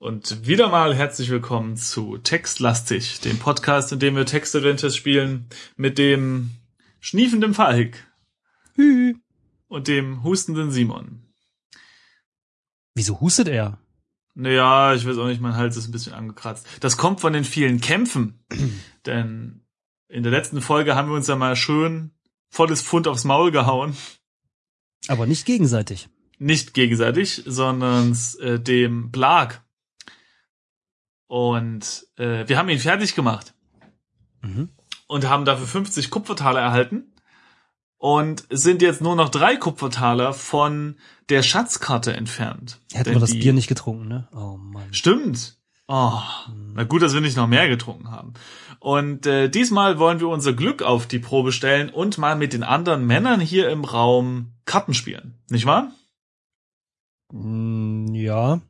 Und wieder mal herzlich willkommen zu Textlastig, dem Podcast, in dem wir Text-Adventures spielen mit dem schniefenden Falk Hü. und dem hustenden Simon. Wieso hustet er? Naja, ich weiß auch nicht, mein Hals ist ein bisschen angekratzt. Das kommt von den vielen Kämpfen, denn in der letzten Folge haben wir uns ja mal schön volles Pfund aufs Maul gehauen. Aber nicht gegenseitig. Nicht gegenseitig, sondern äh, dem Blag. Und äh, wir haben ihn fertig gemacht Mhm. und haben dafür 50 Kupfertaler erhalten und sind jetzt nur noch drei Kupfertaler von der Schatzkarte entfernt. Hätten wir das die- Bier nicht getrunken, ne? Oh Mann. Stimmt. Oh, na gut, dass wir nicht noch mehr getrunken haben. Und äh, diesmal wollen wir unser Glück auf die Probe stellen und mal mit den anderen Männern hier im Raum Karten spielen. Nicht wahr? Mm, Ja.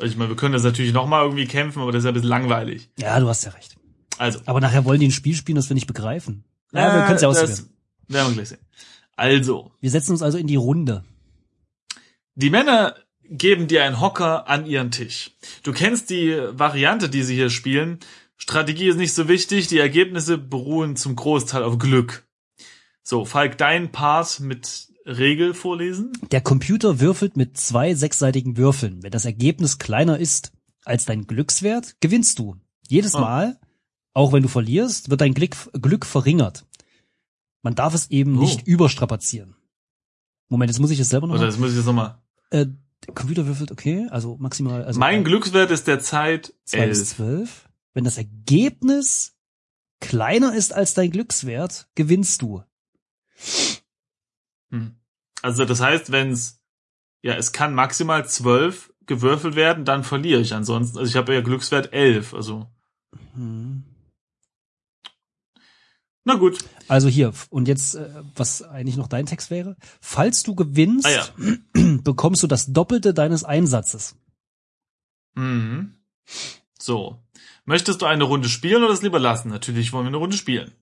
Also ich meine, wir können das natürlich noch mal irgendwie kämpfen, aber das ist ja ein bisschen langweilig. Ja, du hast ja recht. Also, Aber nachher wollen die ein Spiel spielen, das wir nicht begreifen. Ja, wir können es ja Äh, das ausprobieren. werden wir gleich sehen. Also, Wir setzen uns also in die Runde. Die Männer geben dir einen Hocker an ihren Tisch. Du kennst die Variante, die sie hier spielen. Strategie ist nicht so wichtig, die Ergebnisse beruhen zum Großteil auf Glück. So, Falk, dein Part mit Regel vorlesen? Der Computer würfelt mit zwei sechsseitigen Würfeln. Wenn das Ergebnis kleiner ist als dein Glückswert, gewinnst du. Jedes Oh. Mal, auch wenn du verlierst, wird dein Glück, Glück verringert. Man darf es eben Oh. nicht überstrapazieren. Moment, jetzt muss ich es selber noch. Oder das muss ich jetzt nochmal. Äh, der Computer würfelt, okay, also maximal. Also mein Glückswert ist derzeit 2 bis 11. 12. Wenn das Ergebnis kleiner ist als dein Glückswert, gewinnst du. Hm. Also das heißt, wenn's ja, es kann maximal 12 gewürfelt werden, dann verliere ich ansonsten. Also ich habe ja Glückswert 11, also Hm. na gut. Also hier, und jetzt, äh, was eigentlich noch dein Text wäre. Falls du gewinnst, Ah ja. bekommst du das Doppelte deines Einsatzes. Mhm. So. Möchtest du eine Runde spielen oder es lieber lassen? Natürlich wollen wir eine Runde spielen.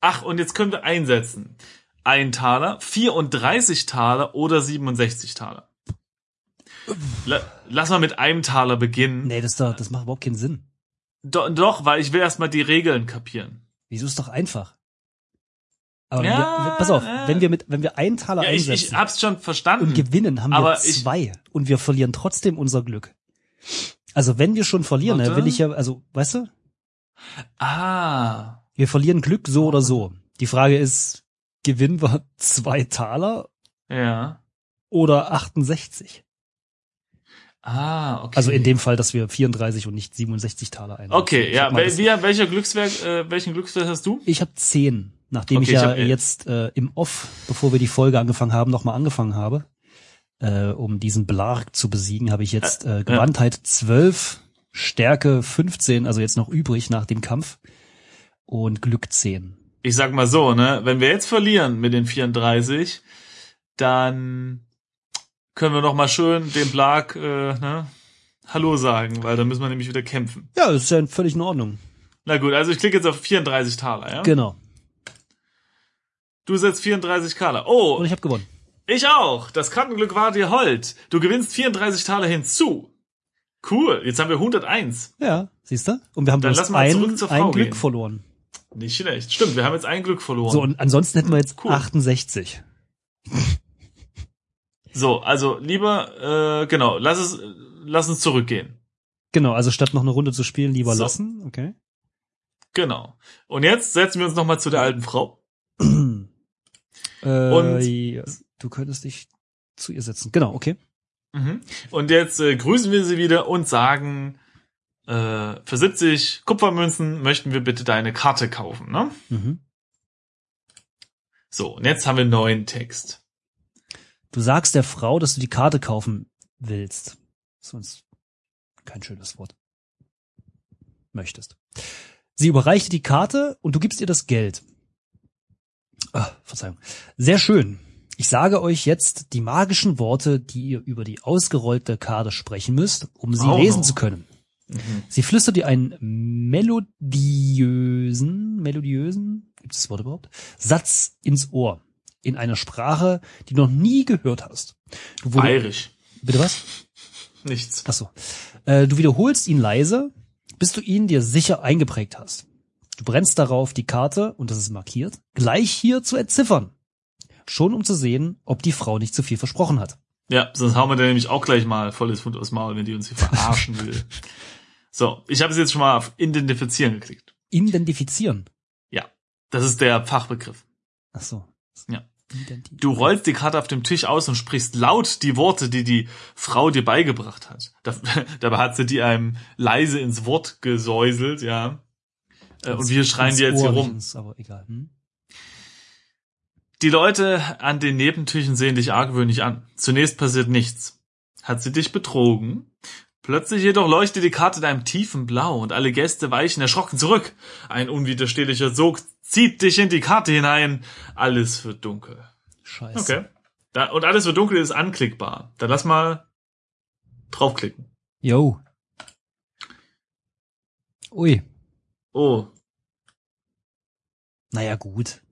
Ach, und jetzt können wir einsetzen. Ein Taler, 34 Taler oder 67 Taler. La lass mal mit einem Taler beginnen. Nee, das, da, das macht überhaupt keinen Sinn. Do doch, weil ich will erstmal die Regeln kapieren. Wieso ist doch einfach? Aber Ja, wir, pass auf, wenn wir mit, wenn wir einen Taler Ja, ich, einsetzen ich hab's schon verstanden. und gewinnen, haben Aber wir ich- zwei und wir verlieren trotzdem unser Glück. Also wenn wir schon verlieren, Warte. will ich ja, also, weißt du, ah. wir verlieren Glück so oder so. Die Frage ist, gewinnen wir zwei Taler Ja. oder 68? Ah, okay. Also in dem Fall, dass wir 34 und nicht 67 Taler einsetzen. Okay, ja. Wel wie, welcher Glückswert, äh, welchen Glückswert hast du? Ich habe 10, nachdem Okay, ich ja elf. jetzt äh, im Off, bevor wir die Folge angefangen haben, nochmal angefangen habe. Äh, um diesen Blark zu besiegen, habe ich jetzt äh, Gewandtheit 12, Stärke 15, also jetzt noch übrig nach dem Kampf und Glück 10. ich sag mal so, ne, wenn wir jetzt verlieren mit den 34, dann können wir noch mal schön dem Blag äh, ne, Hallo sagen, weil dann müssen wir nämlich wieder kämpfen. Ja, das ist ja völlig in Ordnung. Na gut, also ich klicke jetzt auf 34 Taler, ja? Genau. Du setzt 34 Taler. Oh, Und ich habe gewonnen. ich auch. Das Kartenglück war dir hold. Du gewinnst 34 Taler hinzu. Cool, jetzt haben wir 101. Ja, siehst du? Und wir haben Dann bloß lass mal zurück ein, ein Glück verloren. Nicht schlecht. Stimmt, wir haben jetzt ein Glück verloren. So, und ansonsten hätten wir jetzt Cool. 68. So, also lieber, äh, genau, lass es, lass uns zurückgehen. Genau, also statt noch eine Runde zu spielen, lieber So. lassen. Okay. Genau. Und jetzt setzen wir uns noch mal zu der alten Frau. äh, Und- du könntest dich zu ihr setzen. Genau, okay. Mhm. Und jetzt äh, grüßen wir sie wieder und sagen, äh, für 70 Kupfermünzen möchten wir bitte deine Karte kaufen, ne? Mhm. So, und jetzt haben wir neuen Text. Du sagst der Frau, dass du die Karte kaufen willst. Sonst kein schönes Wort. Möchtest. Sie überreicht dir die Karte und du gibst ihr das Geld. Ah, Verzeihung. Sehr schön. Ich sage euch jetzt die magischen Worte, die ihr über die ausgerollte Karte sprechen müsst, um sie Auch lesen zu können. Mhm. Sie flüstert dir einen melodiösen, melodiösen, gibt es das Wort überhaupt? Satz ins Ohr. In einer Sprache, die du noch nie gehört hast. Du wurde, Bayerisch. bitte was? Nichts. Achso. Äh, du wiederholst ihn leise, bis du ihn dir sicher eingeprägt hast. Du brennst darauf, die Karte, und das ist markiert, gleich hier zu entziffern. Schon um zu sehen, ob die Frau nicht zu viel versprochen hat. Ja, sonst hauen wir da nämlich auch gleich mal volles Hund aus Maul, wenn die uns hier verarschen will. So, ich habe es jetzt schon mal auf Identifizieren geklickt. Identifizieren. Ja, das ist der Fachbegriff. Ach so. Ja. Du rollst die Karte auf dem Tisch aus und sprichst laut die Worte, die die Frau dir beigebracht hat. Da, dabei hat sie die einem leise ins Wort gesäuselt, ja. Äh, und wir schreien die jetzt hier Ohr, rum. nicht ins- Aber egal. Hm? Die Leute an den Nebentischen sehen dich argwöhnig an. Zunächst passiert nichts. Hat sie dich betrogen? Plötzlich jedoch leuchtet die Karte in einem tiefen Blau und alle Gäste weichen erschrocken zurück. Ein unwiderstehlicher Sog zieht dich in die Karte hinein. Alles wird dunkel. Scheiße. Okay. Da, und alles wird dunkel ist anklickbar. Dann lass mal draufklicken. Yo. Ui. Oh, Naja, gut.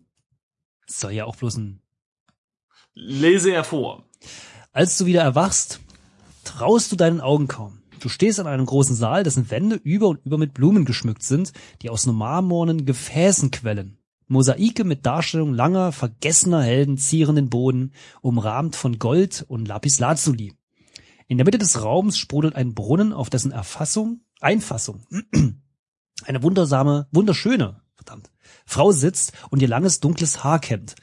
Soll ja auch bloß ein. lese er vor. Als du wieder erwachst, traust du deinen Augen kaum. Du stehst in einem großen Saal, dessen Wände über und über mit Blumen geschmückt sind, die aus marmornen Gefäßen quellen. Mosaike mit Darstellung langer, vergessener Helden zieren den Boden, umrahmt von Gold und Lapislazuli. In der Mitte des Raums sprudelt ein Brunnen, auf dessen Erfassung, Einfassung, eine wundersame, wunderschöne, verdammt, Frau sitzt und ihr langes, dunkles Haar kämmt.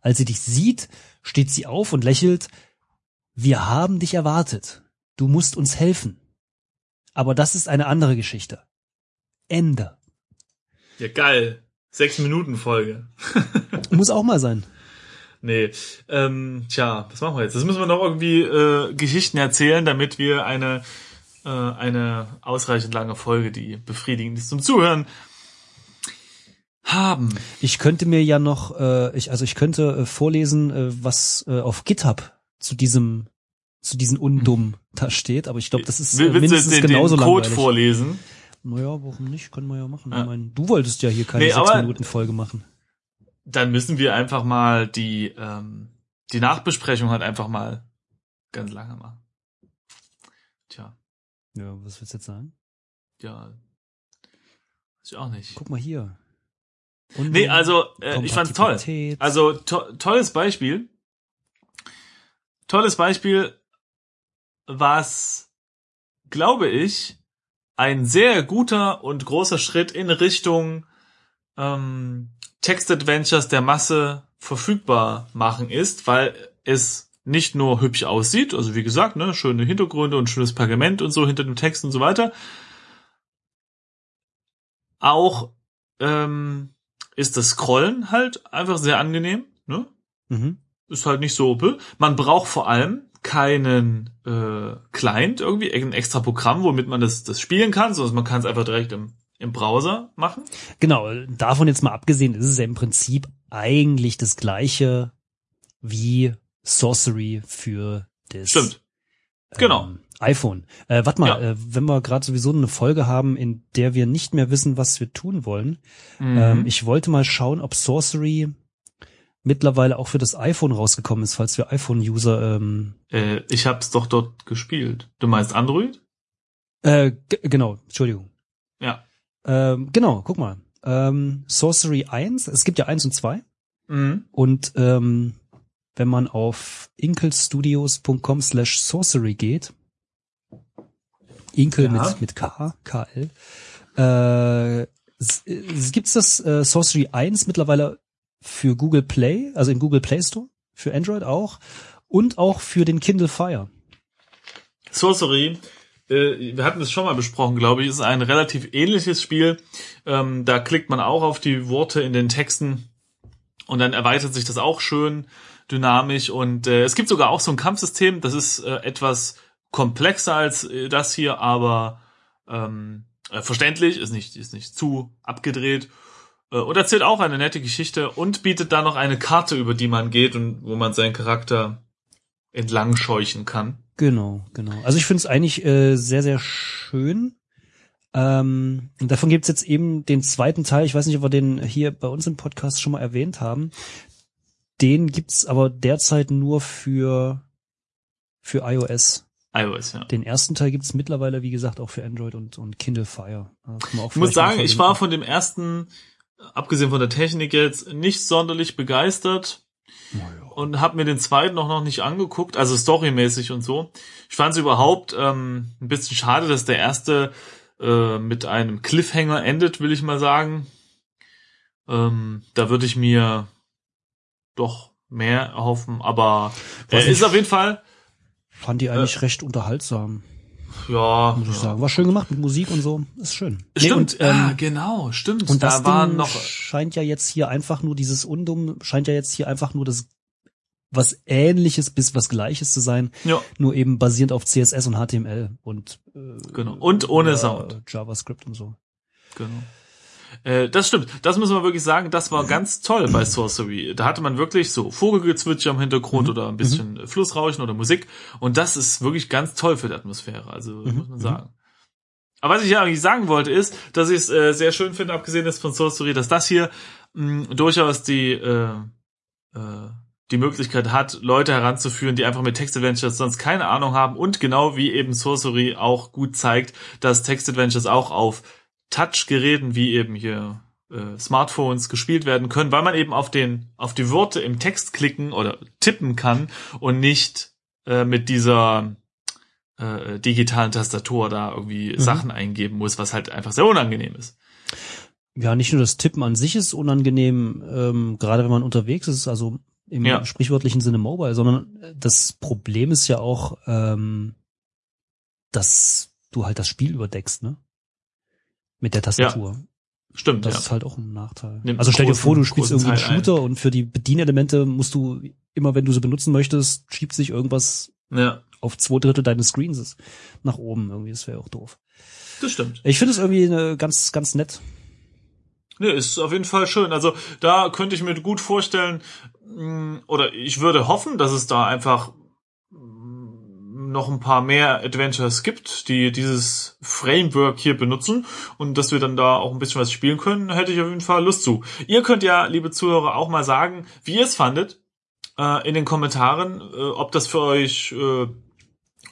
Als sie dich sieht, steht sie auf und lächelt, wir haben dich erwartet. Du musst uns helfen. Aber das ist eine andere Geschichte. Ende. Ja, geil. Sechs Minuten Folge. Muss auch mal sein. Nee. Ähm, tja, was machen wir jetzt? Das müssen wir noch irgendwie äh, Geschichten erzählen, damit wir eine, äh, eine ausreichend lange Folge, die befriedigend ist zum Zuhören, haben. Ich könnte mir ja noch, äh, ich, also ich könnte äh, vorlesen, äh, was äh, auf GitHub zu diesem, zu diesen Undummen da steht, aber ich glaube, das ist äh, Will, mindestens den, den genauso Code langweilig. vorlesen? Naja, warum nicht? Können wir ja machen. Ja. Ich meine, du wolltest ja hier keine Nee, sechs aber- Minuten Folge machen. Dann müssen wir einfach mal die, ähm, die Nachbesprechung halt einfach mal ganz lange machen. Tja, Ja, was willst du jetzt sagen? ja. Weiß ich auch nicht. Guck mal hier. Nee, also, äh, ich fand's toll. Also to tolles Beispiel. Tolles Beispiel, was, glaube ich, ein sehr guter und großer Schritt in Richtung ähm, Text-Adventures der Masse verfügbar machen ist, weil es nicht nur hübsch aussieht, also wie gesagt, ne, schöne Hintergründe und schönes Pergament und so hinter dem Text und so weiter. Auch ähm, ist das Scrollen halt einfach sehr angenehm, ne? Mhm. ist halt nicht so OP. Man braucht vor allem keinen äh, Client irgendwie, ein extra Programm, womit man das, das spielen kann, sondern man kann es einfach direkt im, im Browser machen. Genau, davon jetzt mal abgesehen, ist es ja im Prinzip eigentlich das gleiche wie Sorcery für das Stimmt. Genau. ähm, iPhone. Äh, warte mal, Ja. äh, wenn wir gerade sowieso eine Folge haben, in der wir nicht mehr wissen, was wir tun wollen. Mhm. Ähm, ich wollte mal schauen, ob Sorcery mittlerweile auch für das iPhone rausgekommen ist, falls wir iPhone-User ähm, äh, ich hab's doch dort gespielt. Du meinst Android? äh, genau, Entschuldigung. Ja. Ähm, genau, guck mal. Ähm, Sorcery 1, es gibt ja 1 und 2. Mhm. Und ähm, wenn man auf inkelstudios.com slash sorcery geht, Inkel Ja. mit, mit K, KL, äh, gibt's das äh, Sorcery 1 mittlerweile für Google Play, also im Google Play Store, für Android auch und auch für den Kindle Fire. Sorcery, äh, wir hatten es schon mal besprochen, glaube ich, ist ein relativ ähnliches Spiel. Ähm, da klickt man auch auf die Worte in den Texten und dann erweitert sich das auch schön dynamisch und äh, es gibt sogar auch so ein Kampfsystem, das ist äh, etwas komplexer als äh, das hier, aber ähm, äh, verständlich, ist nicht, ist nicht zu abgedreht und erzählt auch eine nette Geschichte und bietet da noch eine Karte, über die man geht und wo man seinen Charakter entlang scheuchen kann. Genau, genau. Also ich finde es eigentlich äh, sehr, sehr schön. Ähm, davon gibt's jetzt eben den zweiten Teil. Ich weiß nicht, ob wir den hier bei uns im Podcast schon mal erwähnt haben. Den gibt's aber derzeit nur für für iOS. iOS, ja. Den ersten Teil gibt's mittlerweile, wie gesagt, auch für Android und, und Kindle Fire. Auch Ich muss sagen, ich war von dem ersten, abgesehen von der Technik jetzt, nicht sonderlich begeistert und habe mir den zweiten auch noch nicht angeguckt, also storymäßig und so. Ich fand es überhaupt ähm, ein bisschen schade, dass der erste äh, mit einem Cliffhanger endet, will ich mal sagen. Ähm, da würde ich mir doch mehr erhoffen, aber er ist nicht. auf jeden Fall, Fand die eigentlich recht unterhaltsam, ja, muss ich ja. sagen. War schön gemacht mit Musik und so. Ist schön. Nee, Stimmt, und, ähm, ah, genau, stimmt. Und das da waren Ding noch scheint ja jetzt hier einfach nur dieses Undum, scheint ja jetzt hier einfach nur das was ähnliches bis was gleiches zu sein, ja, nur eben basierend auf CSS und HTML und äh, genau und ohne ja, Sound. JavaScript und so. Genau. Äh, das stimmt. Das muss man wirklich sagen. Das war ganz toll bei Sorcery. Da hatte man wirklich so Vogelgezwitscher im Hintergrund oder ein bisschen Flussrauschen oder Musik. Und das ist wirklich ganz toll für die Atmosphäre. Also muss man sagen. Aber was ich ja eigentlich sagen wollte ist, dass ich es äh, sehr schön finde, abgesehen jetzt von Sorcery, dass das hier mh, durchaus die äh, äh, die Möglichkeit hat, Leute heranzuführen, die einfach mit Text-Adventures sonst keine Ahnung haben und genau wie eben Sorcery auch gut zeigt, dass Text-Adventures auch auf Touch-Geräten wie eben hier äh, Smartphones gespielt werden können, weil man eben auf den auf die Worte im Text klicken oder tippen kann und nicht äh, mit dieser äh, digitalen Tastatur da irgendwie Sachen eingeben muss, was halt einfach sehr unangenehm ist. Ja, nicht nur das Tippen an sich ist unangenehm, ähm, gerade wenn man unterwegs ist, also im Ja. sprichwörtlichen Sinne mobile, sondern das Problem ist ja auch, ähm, dass du halt das Spiel überdeckst, ne? Mit der Tastatur. Stimmt, Das ja. ist halt auch ein Nachteil. Nimmt also stell dir vor, du spielst irgendwie einen Teil ein. Shooter und für die Bedienelemente musst du immer, wenn du sie benutzen möchtest, schiebt sich irgendwas ja, auf zwei Drittel deines Screens nach oben irgendwie. Das wäre auch doof. das stimmt. Ich finde es irgendwie eine ganz, ganz nett. Nee, ist auf jeden Fall schön. Also da könnte ich mir gut vorstellen, mh, oder ich würde hoffen, dass es da einfach noch ein paar mehr Adventures gibt, die dieses Framework hier benutzen und dass wir dann da auch ein bisschen was spielen können, hätte ich auf jeden Fall Lust zu. Ihr könnt ja, liebe Zuhörer, auch mal sagen, wie ihr es fandet äh, in den Kommentaren, äh, ob das für euch äh,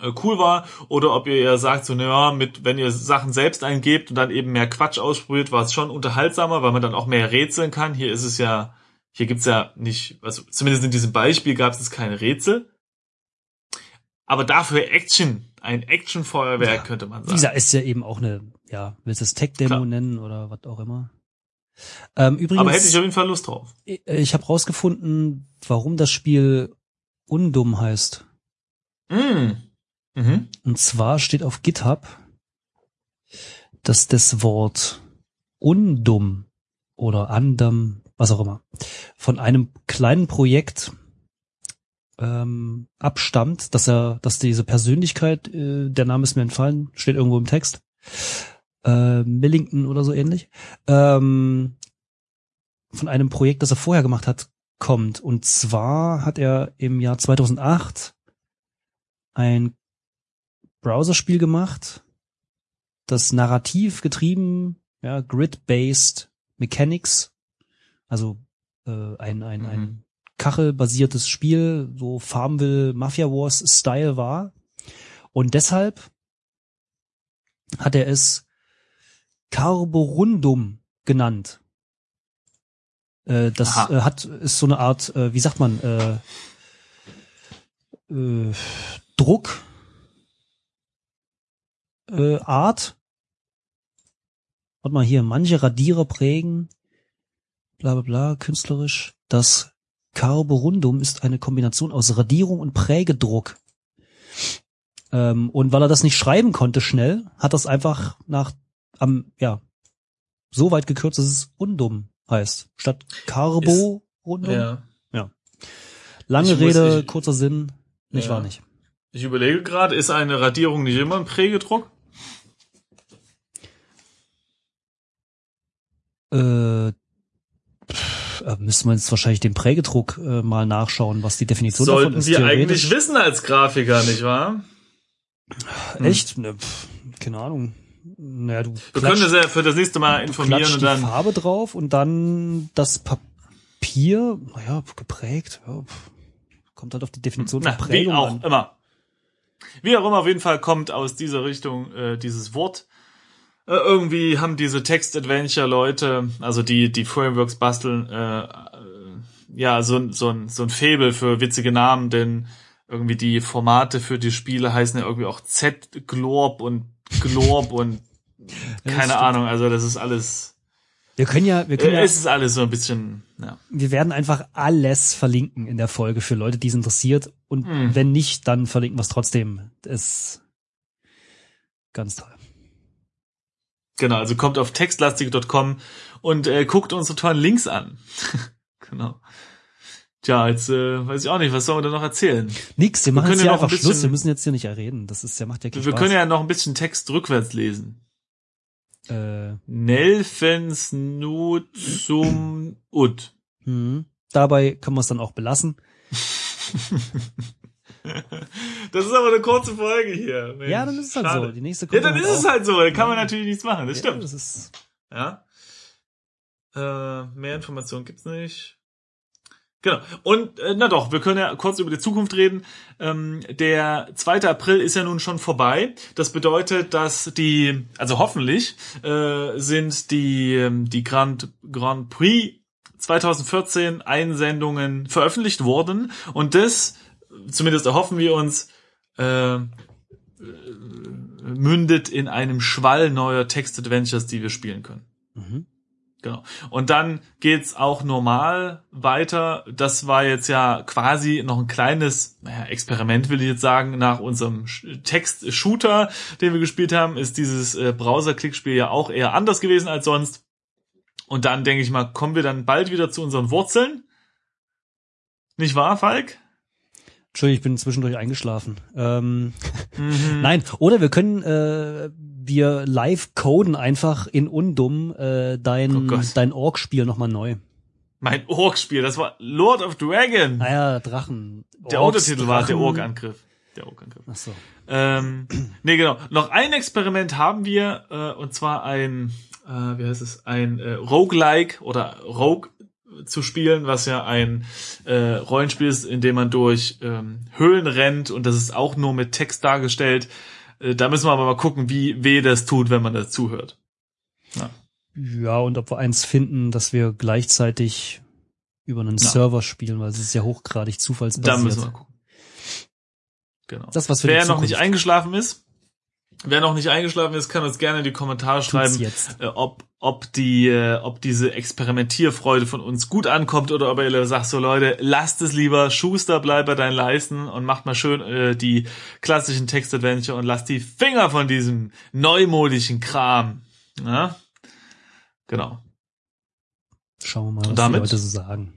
äh, cool war oder ob ihr eher sagt, so, naja, mit, wenn ihr Sachen selbst eingebt und dann eben mehr Quatsch ausprobiert, war es schon unterhaltsamer, weil man dann auch mehr rätseln kann. Hier ist es ja, hier gibt's ja nicht, also zumindest in diesem Beispiel gab es keine Rätsel. Aber dafür Action, ein Actionfeuerwerk Ja. könnte man sagen. gesagt, ist ja eben auch eine, ja, willst du es Tech-Demo nennen oder was auch immer. Ähm, übrigens, Aber hätte ich auf jeden Fall Lust drauf. ich, ich habe rausgefunden, warum das Spiel Undum heißt. Mm. Mhm. Und zwar steht auf GitHub, dass das Wort Undum oder Andam, was auch immer, von einem kleinen Projekt ähm, abstammt, dass er, dass diese Persönlichkeit, äh, der Name ist mir entfallen, steht irgendwo im Text, äh, Millington oder so ähnlich, ähm, von einem Projekt, das er vorher gemacht hat, kommt. Und zwar hat er im Jahr 2008 ein Browserspiel gemacht, das narrativ getrieben, ja, grid-based Mechanics, also äh, ein, ein, Mhm. ein kachelbasiertes Spiel, so Farmville Mafia Wars Style war. Und deshalb hat er es Carborundum genannt. Äh, das äh, hat ist so eine Art, äh, wie sagt man, äh, äh, Druck äh, Art. Warte mal hier, manche Radierer prägen, bla bla bla, künstlerisch. Das Carborundum ist eine Kombination aus Radierung und Prägedruck. Ähm, und weil er das nicht schreiben konnte schnell, hat das einfach nach am ja so weit gekürzt, dass es Undum heißt. Statt Carbo Rundum. Ja. Lange Ich Rede, ich- kurzer Sinn, nicht Ja. wahr nicht. Ich überlege gerade, ist eine Radierung nicht immer ein Prägedruck? Äh, äh, müsste man jetzt wahrscheinlich den Prägedruck äh, mal nachschauen, was die Definition davon Sollten ist. wir theoretisch. eigentlich wissen als Grafiker, nicht wahr? Echt? Ne, pff, keine Ahnung. Naja, du Wir können das ja für das nächste Mal informieren und die dann. Farbe drauf und dann das Papier, naja, geprägt, ja, pff, kommt halt auf die Definition Na, von wie Prägung auch an. immer. Wie auch immer, auf jeden Fall kommt aus dieser Richtung äh, dieses Wort. Äh, irgendwie haben diese Text-Adventure-Leute, also die die Frameworks basteln, äh, äh, ja so, so, ein, so ein Faible für witzige Namen, denn irgendwie die Formate für die Spiele heißen ja irgendwie auch Z-Glorb und Glorb und keine Ahnung, also das ist alles Wir können ja, wir können äh, ja, es ist alles so ein bisschen, ja. wir werden einfach alles verlinken in der Folge für Leute, die es interessiert. Und Hm. wenn nicht, dann verlinken wir es trotzdem. Das ist ganz toll. Genau, also kommt auf textlastig.com und äh, guckt unsere tollen Links an. genau. Tja, jetzt äh, weiß ich auch nicht, was sollen wir da noch erzählen? Nix, wir machen können jetzt ja hier einfach Schluss. bisschen- Wir müssen jetzt hier nicht reden. Das ist, der macht ja keinen Wir Spaß. können ja noch ein bisschen Text rückwärts lesen. äh, Nelfens nu zum Ut. hm. Dabei können wir es dann auch belassen. Das ist aber eine kurze Folge hier. Mensch, ja, dann ist es halt schade. so. Die nächste Ja, kommt dann halt ist es auch. halt so. Da kann man natürlich nichts machen. Das Ja, stimmt. Das ist, Ja. Äh, mehr Informationen gibt's nicht. Genau. Und äh, na doch, wir können ja kurz über die Zukunft reden. Ähm, der 2. April ist ja nun schon vorbei. Das bedeutet, dass die, also hoffentlich, äh, sind die, ähm, die Grand, Grand Prix 2014 Einsendungen veröffentlicht worden. Und das, zumindest erhoffen wir uns, äh, mündet in einem Schwall neuer Text-Adventures, die wir spielen können. mhm. Genau. Und dann geht's auch normal weiter. Das war jetzt ja quasi noch ein kleines naja, Experiment, will ich jetzt sagen, nach unserem Text-Shooter, den wir gespielt haben, ist dieses äh, Browser-Klickspiel ja auch eher anders gewesen als sonst. Und dann denke ich mal, kommen wir dann bald wieder zu unseren Wurzeln. Nicht wahr, Falk? Entschuldigung, ich bin zwischendurch eingeschlafen. Ähm, Mhm. Nein, oder wir können äh, wir live coden einfach in Undum äh, dein Oh dein Org-Spiel nochmal neu. Mein Ork-Spiel, das war Lord of Dragon. Naja, Drachen. Der Orks, Untertitel war der Drachen. Ork-Angriff. Der Ork-Angriff. Ach so. Ähm, nee, genau. Noch ein Experiment haben wir, äh, und zwar ein, äh, wie heißt es, ein äh, Roguelike oder Rogue zu spielen, was ja ein äh, Rollenspiel ist, in dem man durch ähm, Höhlen rennt und das ist auch nur mit Text dargestellt. Äh, da müssen wir aber mal gucken, wie weh das tut, wenn man dazu hört. Ja, und ob wir eins finden, dass wir gleichzeitig über einen Ja. Server spielen, weil es ist ja hochgradig Da zufallsbasiert. müssen wir mal gucken. Genau. Das was für Wer noch nicht eingeschlafen ist, wer noch nicht eingeschlafen ist, kann uns gerne in die Kommentare Tut's schreiben, jetzt. äh, ob, ob die, äh, ob diese Experimentierfreude von uns gut ankommt oder ob ihr sagt so Leute, lasst es lieber, Schuster, bleib bei deinen Leisten und macht mal schön äh, die klassischen Text-Adventure und lasst die Finger von diesem neumodischen Kram. Ja? Genau. Schauen wir mal, was Und damit? die Leute so sagen.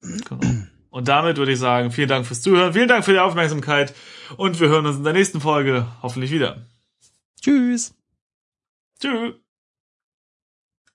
genau. Und damit würde ich sagen, vielen Dank fürs Zuhören, vielen Dank für die Aufmerksamkeit und wir hören uns in der nächsten Folge hoffentlich wieder. Tschüss. Tschüss.